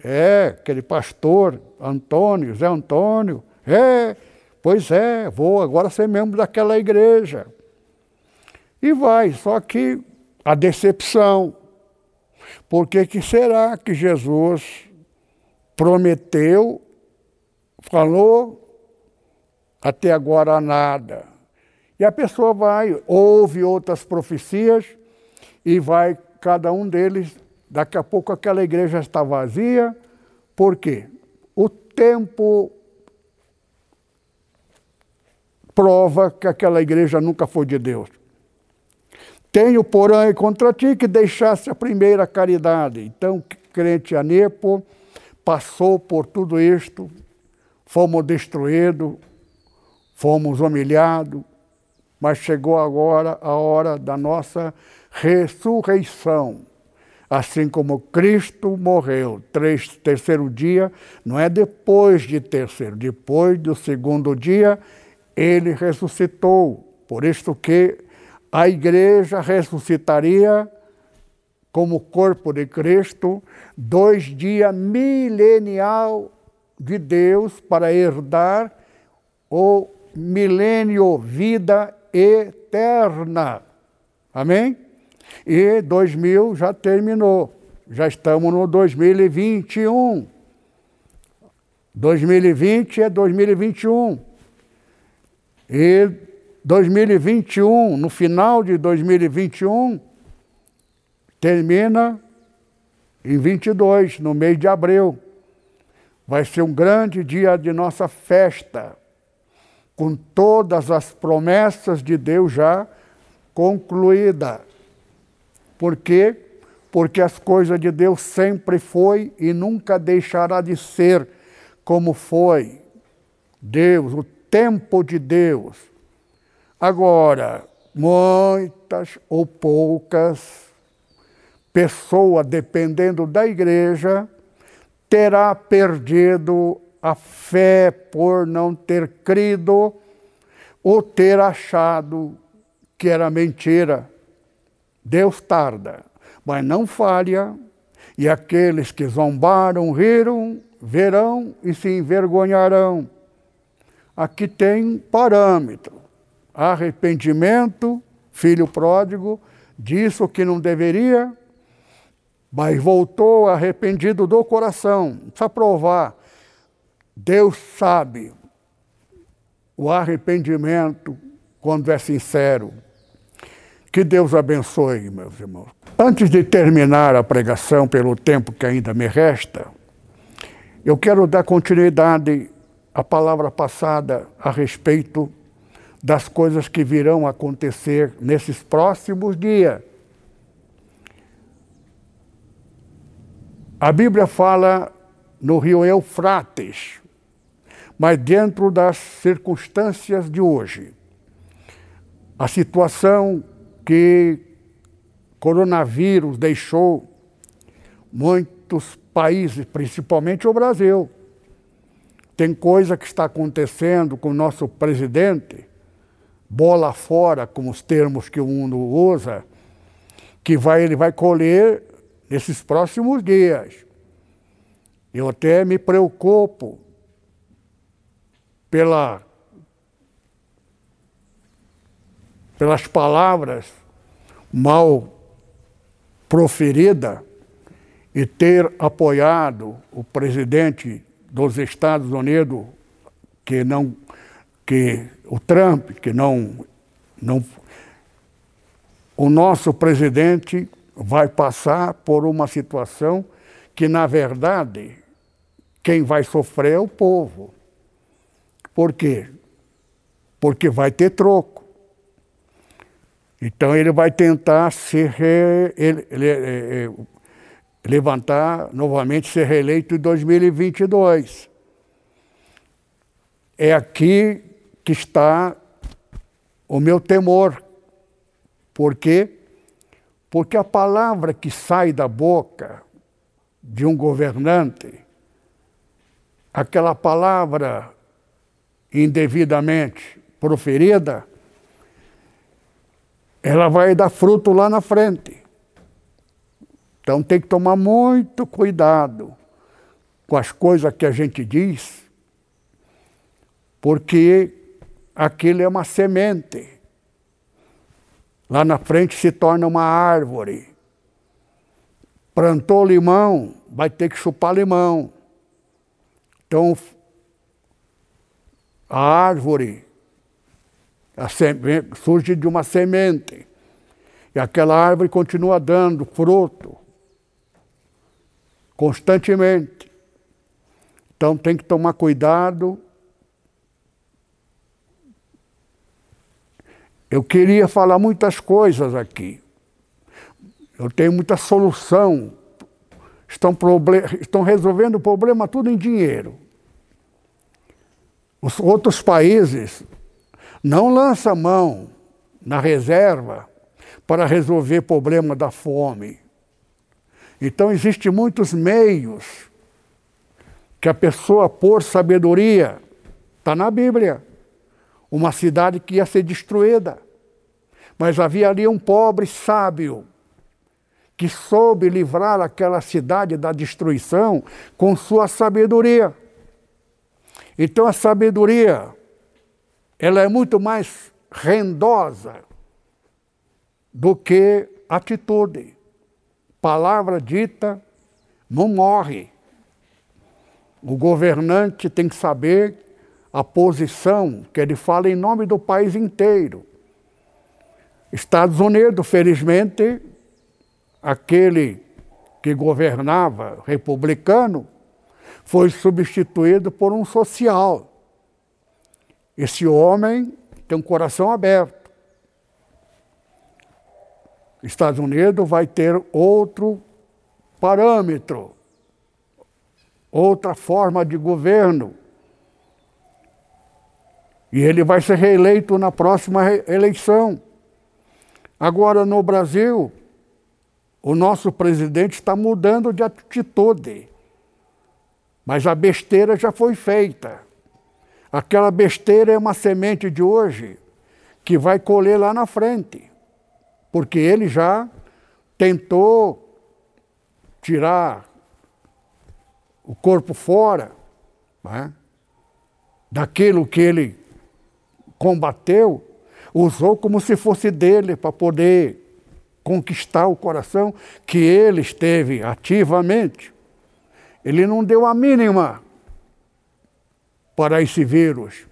É, aquele pastor Antônio, Zé Antônio. É, pois é, vou agora ser membro daquela igreja. E vai, só que a decepção. Por que, que será que Jesus prometeu, falou, até agora nada? E a pessoa vai, ouve outras profecias e vai cada um deles, daqui a pouco aquela igreja está vazia. Por quê? O tempo prova que aquela igreja nunca foi de Deus. Tenho, porém, contra ti que deixasse a primeira caridade. Então, crente Anepo passou por tudo isto, fomos destruídos, fomos humilhados, mas chegou agora a hora da nossa ressurreição. Assim como Cristo morreu, três, terceiro dia, não é depois de terceiro, depois do segundo dia, ele ressuscitou. Por isto que a igreja ressuscitaria como corpo de Cristo, dois dias milenial de Deus para herdar o milênio, vida eterna. Amém? E 2000 já terminou. Já estamos no 2021. 2020 é 2021. E 2021, no final de 2021, termina em 22, no mês de abril. Vai ser um grande dia de nossa festa, com todas as promessas de Deus já concluídas. Por quê? Porque as coisas de Deus sempre foi e nunca deixará de ser como foi. Deus, o tempo de Deus. Agora, muitas ou poucas pessoas, dependendo da igreja, terá perdido a fé por não ter crido ou ter achado que era mentira. Deus tarda, mas não falha, e aqueles que zombaram, riram, verão e se envergonharão aqui tem parâmetro. Arrependimento, filho pródigo, disse o que não deveria, mas voltou arrependido do coração. Precisa provar. Deus sabe o arrependimento quando é sincero. Que Deus abençoe, meus irmãos. Antes de terminar a pregação, pelo tempo que ainda me resta, eu quero dar continuidade a palavra passada a respeito das coisas que virão acontecer nesses próximos dias. A Bíblia fala no rio Eufrates, mas dentro das circunstâncias de hoje. A situação que coronavírus deixou muitos países, principalmente o Brasil, tem coisa que está acontecendo com o nosso presidente, bola fora, como os termos que o mundo usa, que vai, ele vai colher nesses próximos dias. Eu até me preocupo pela, pelas palavras mal proferidas e ter apoiado o presidente dos Estados Unidos que não que o Trump que não não o nosso presidente vai passar por uma situação que na verdade quem vai sofrer é o povo. Por quê? Porque vai ter troco. Então ele vai tentar se re, ele, ele, ele, levantar novamente, ser reeleito em 2022. É aqui que está o meu temor. Por quê? Porque a palavra que sai da boca de um governante, aquela palavra indevidamente proferida, ela vai dar fruto lá na frente. Então tem que tomar muito cuidado com as coisas que a gente diz, porque aquilo é uma semente. Lá na frente se torna uma árvore. Plantou limão, vai ter que chupar limão. Então, a árvore a surge de uma semente. E aquela árvore continua dando fruto constantemente. Então tem que tomar cuidado. Eu queria falar muitas coisas aqui. Eu tenho muita solução. Estão, estão resolvendo o problema tudo em dinheiro. Os outros países não lançam mão na reserva para resolver o problema da fome. Então existem muitos meios que a pessoa, por sabedoria, está na Bíblia, uma cidade que ia ser destruída. Mas havia ali um pobre sábio que soube livrar aquela cidade da destruição com sua sabedoria. Então a sabedoria, ela é muito mais rendosa do que atitude. Palavra dita não morre. O governante tem que saber a posição que ele fala em nome do país inteiro. Estados Unidos, felizmente, aquele que governava republicano foi substituído por um social. Esse homem tem um coração aberto. Estados Unidos vai ter outro parâmetro, outra forma de governo. E ele vai ser reeleito na próxima eleição. Agora, no Brasil, o nosso presidente está mudando de atitude. Mas a besteira já foi feita. Aquela besteira é uma semente de hoje que vai colher lá na frente. Porque ele já tentou tirar o corpo fora né, daquilo que ele combateu, usou como se fosse dele para poder conquistar o coração que ele esteve ativamente. Ele não deu a mínima para esse vírus.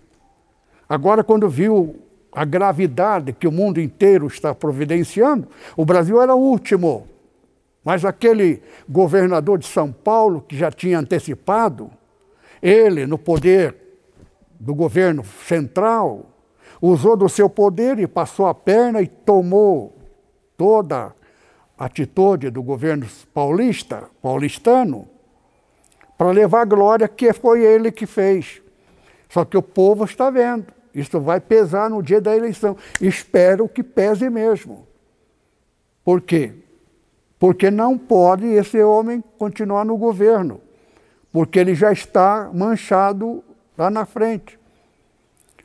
Agora, quando viu a gravidade que o mundo inteiro está providenciando, o Brasil era o último. Mas aquele governador de São Paulo, que já tinha antecipado, ele, no poder do governo central, usou do seu poder e passou a perna e tomou toda a atitude do governo paulista, paulistano, para levar a glória que foi ele que fez. Só que o povo está vendo. Isso vai pesar no dia da eleição. Espero que pese mesmo. Por quê? Porque não pode esse homem continuar no governo, porque ele já está manchado lá na frente.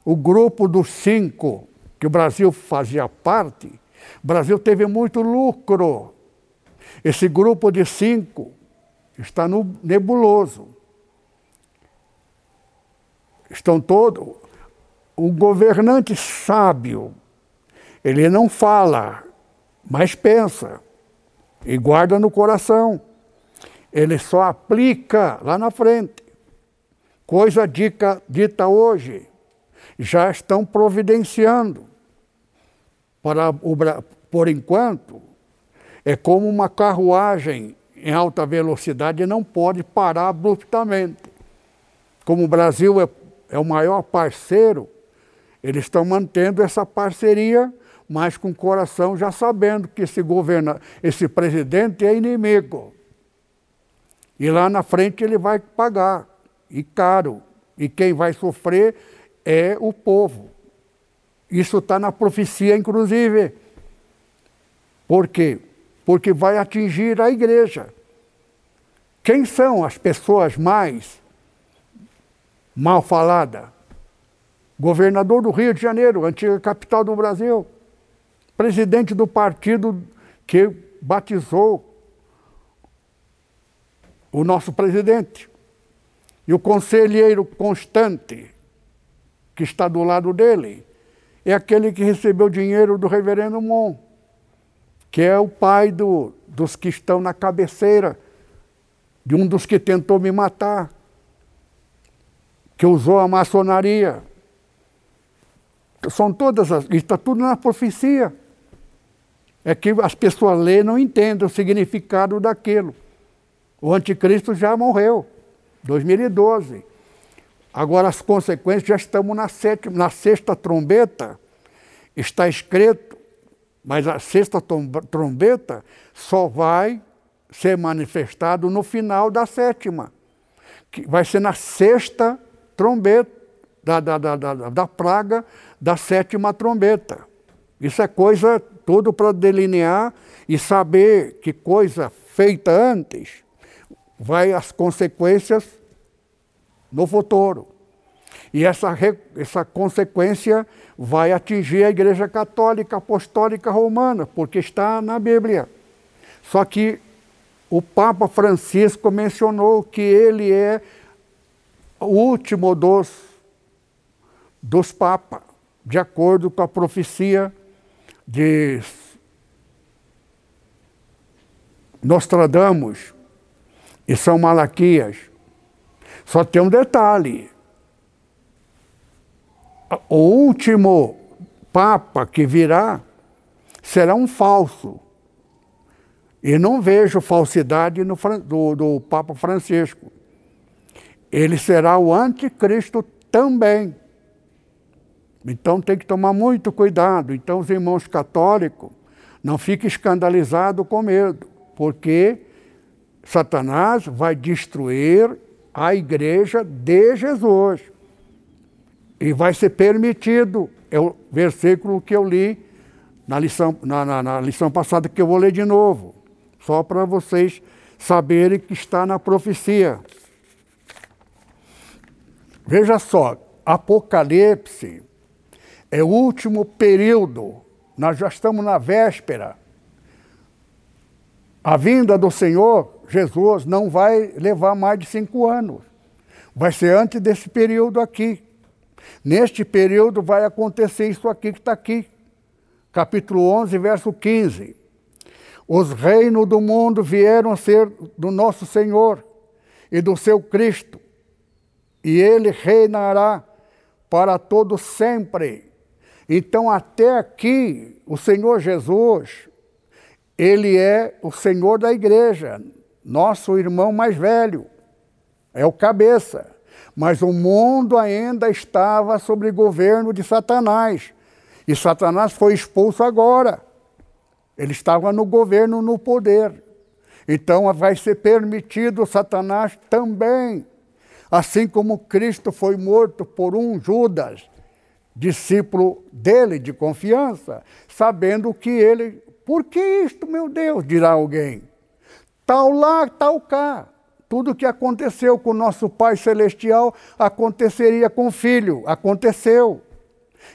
O grupo dos cinco, que o Brasil fazia parte, o Brasil teve muito lucro. Esse grupo de cinco está no nebuloso. Estão todos. O governante sábio, ele não fala, mas pensa e guarda no coração. Ele só aplica lá na frente. Coisa dita, dita hoje, já estão providenciando para o, por enquanto, é como uma carruagem em alta velocidade não pode parar abruptamente. Como o Brasil é, é o maior parceiro, eles estão mantendo essa parceria, mas com o coração já sabendo que esse governo, esse presidente é inimigo. E lá na frente ele vai pagar, e caro. E quem vai sofrer é o povo. Isso está na profecia, inclusive. Por quê? Porque vai atingir a igreja. Quem são as pessoas mais mal faladas? Governador do Rio de Janeiro, antiga capital do Brasil. Presidente do partido que batizou o nosso presidente. E o conselheiro constante que está do lado dele é aquele que recebeu dinheiro do reverendo Mon, que é o pai do, dos que estão na cabeceira, de um dos que tentou me matar, que usou a maçonaria. São todas as. Está tudo na profecia. É que as pessoas lêem e não entendem o significado daquilo. O anticristo já morreu, 2012. Agora as consequências já estamos na, sétima, na sexta trombeta. Está escrito, mas a sexta trombeta só vai ser manifestado no final da sétima, que vai ser na sexta trombeta, da, da, da, da, da praga da sétima trombeta. Isso é coisa tudo para delinear e saber que coisa feita antes vai as consequências no futuro. E essa, essa consequência vai atingir a Igreja Católica Apostólica Romana, porque está na Bíblia. Só que o Papa Francisco mencionou que ele é o último dos, dos papas, de acordo com a profecia de Nostradamus e São Malaquias. Só tem um detalhe: o último Papa que virá será um falso. E não vejo falsidade no, do, do Papa Francisco. Ele será o anticristo também. Então tem que tomar muito cuidado. Então, os irmãos católicos, não fiquem escandalizados com medo, porque Satanás vai destruir a igreja de Jesus. E vai ser permitido. É o versículo que eu li na lição, na, na, na lição passada, que eu vou ler de novo só para vocês saberem que está na profecia. Veja só, Apocalipse é o último período, nós já estamos na véspera. A vinda do Senhor Jesus não vai levar mais de cinco anos, vai ser antes desse período aqui. Neste período vai acontecer isso aqui que está aqui, capítulo 11, verso 15. Os reinos do mundo vieram a ser do nosso Senhor e do seu Cristo, e ele reinará para todo sempre. Então, até aqui, o Senhor Jesus, ele é o Senhor da igreja, nosso irmão mais velho, é o cabeça. Mas o mundo ainda estava sob governo de Satanás. E Satanás foi expulso agora. Ele estava no governo, no poder. Então vai ser permitido Satanás também. Assim como Cristo foi morto por um Judas, discípulo dele de confiança, sabendo que ele. Por que isto, meu Deus? dirá alguém. Tal lá, tal cá. Tudo que aconteceu com nosso Pai Celestial aconteceria com o filho. Aconteceu.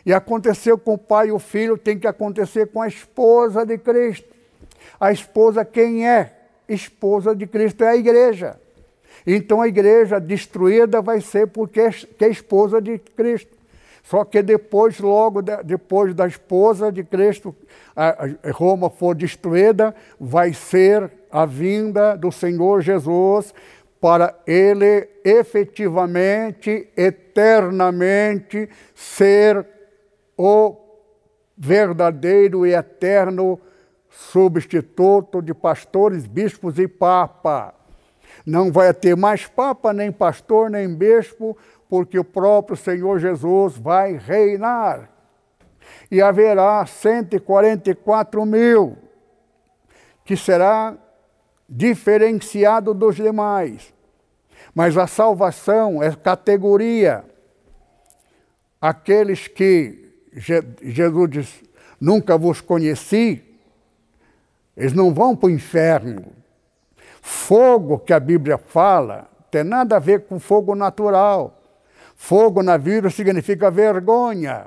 E aconteceu com o pai e o filho, tem que acontecer com a esposa de Cristo. A esposa, quem é? Esposa de Cristo é a igreja. Então a igreja destruída vai ser porque é esposa de Cristo. Só que depois, logo depois da esposa de Cristo, Roma for destruída, vai ser a vinda do Senhor Jesus para ele efetivamente, eternamente ser o verdadeiro e eterno substituto de pastores, bispos e papa. Não vai ter mais papa, nem pastor, nem bispo, porque o próprio Senhor Jesus vai reinar. E haverá 144 mil, que será diferenciado dos demais. Mas a salvação é categoria. Aqueles que Jesus diz: Nunca vos conheci, eles não vão para o inferno. Fogo que a Bíblia fala tem nada a ver com fogo natural. Fogo na Bíblia significa vergonha.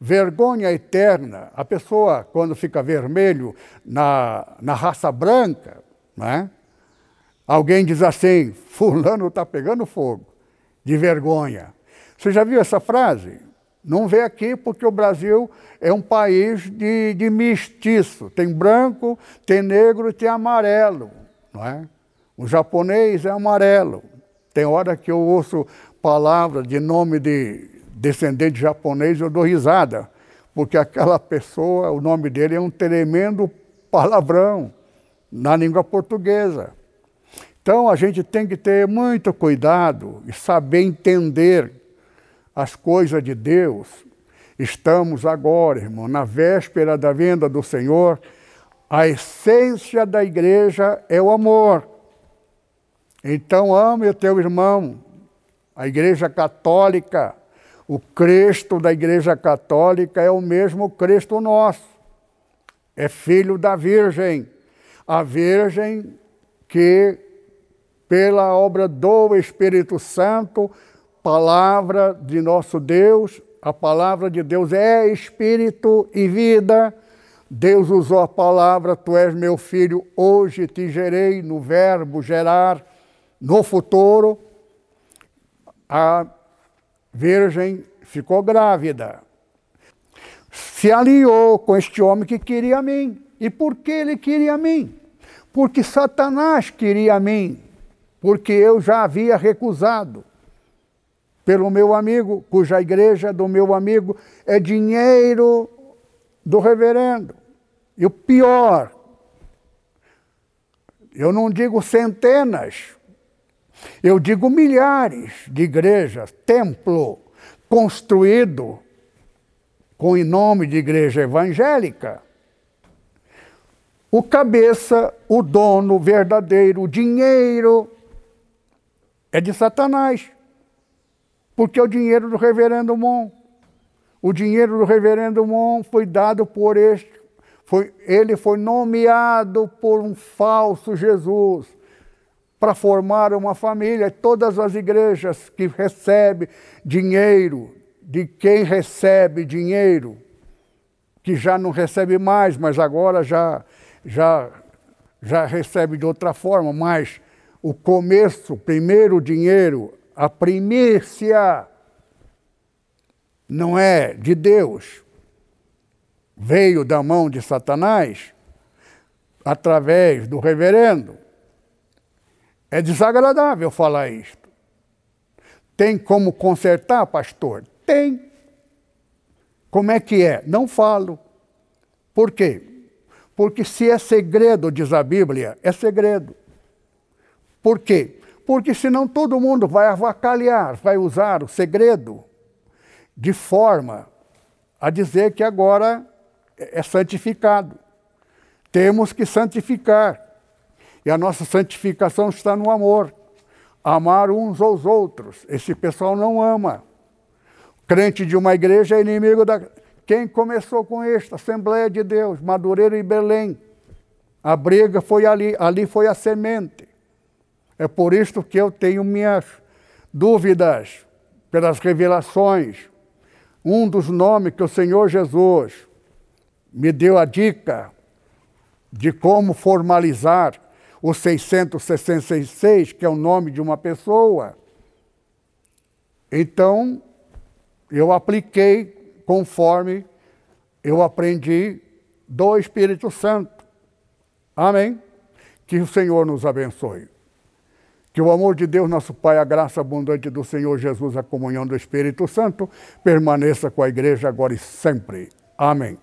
Vergonha eterna. A pessoa, quando fica vermelho na, na raça branca, né? alguém diz assim: Fulano está pegando fogo, de vergonha. Você já viu essa frase? Não vê aqui porque o Brasil é um país de, de mestiço. Tem branco, tem negro e tem amarelo. Não é? O japonês é amarelo. Tem hora que eu ouço palavras de nome de descendente japonês, eu dou risada, porque aquela pessoa, o nome dele é um tremendo palavrão na língua portuguesa. Então a gente tem que ter muito cuidado e saber entender as coisas de Deus. Estamos agora, irmão, na véspera da venda do Senhor. A essência da igreja é o amor. Então ame o teu irmão. A igreja católica, o Cristo da igreja católica é o mesmo Cristo nosso. É filho da Virgem. A Virgem que, pela obra do Espírito Santo, palavra de nosso Deus, a palavra de Deus é espírito e vida. Deus usou a palavra, tu és meu filho, hoje te gerei no verbo gerar, no futuro. A virgem ficou grávida. Se aliou com este homem que queria a mim. E por que ele queria a mim? Porque Satanás queria a mim. Porque eu já havia recusado pelo meu amigo, cuja igreja do meu amigo é dinheiro do reverendo. E o pior, eu não digo centenas, eu digo milhares de igrejas, templo construído com o nome de igreja evangélica. O cabeça, o dono verdadeiro, o dinheiro é de Satanás. Porque é o dinheiro do reverendo Mon. O dinheiro do reverendo Mon foi dado por este, foi, ele foi nomeado por um falso Jesus para formar uma família. Todas as igrejas que recebem dinheiro, de quem recebe dinheiro, que já não recebe mais, mas agora já, já, já recebe de outra forma, mas o começo, primeiro dinheiro, a primícia não é de Deus, veio da mão de Satanás através do reverendo. É desagradável falar isto. Tem como consertar, pastor? Tem. Como é que é? Não falo. Por quê? Porque se é segredo, diz a Bíblia, é segredo. Por quê? Porque senão todo mundo vai avacalhar, vai usar o segredo de forma a dizer que agora é santificado. Temos que santificar. E a nossa santificação está no amor. Amar uns aos outros. Esse pessoal não ama. Crente de uma igreja é inimigo da. Quem começou com isto? Assembleia de Deus, Madureira e Belém. A briga foi ali, ali foi a semente. É por isso que eu tenho minhas dúvidas pelas revelações. Um dos nomes que o Senhor Jesus me deu a dica de como formalizar o 666, que é o nome de uma pessoa. Então, eu apliquei conforme eu aprendi do Espírito Santo. Amém? Que o Senhor nos abençoe. Que o amor de Deus, nosso Pai, a graça abundante do Senhor Jesus, a comunhão do Espírito Santo permaneça com a igreja agora e sempre. Amém.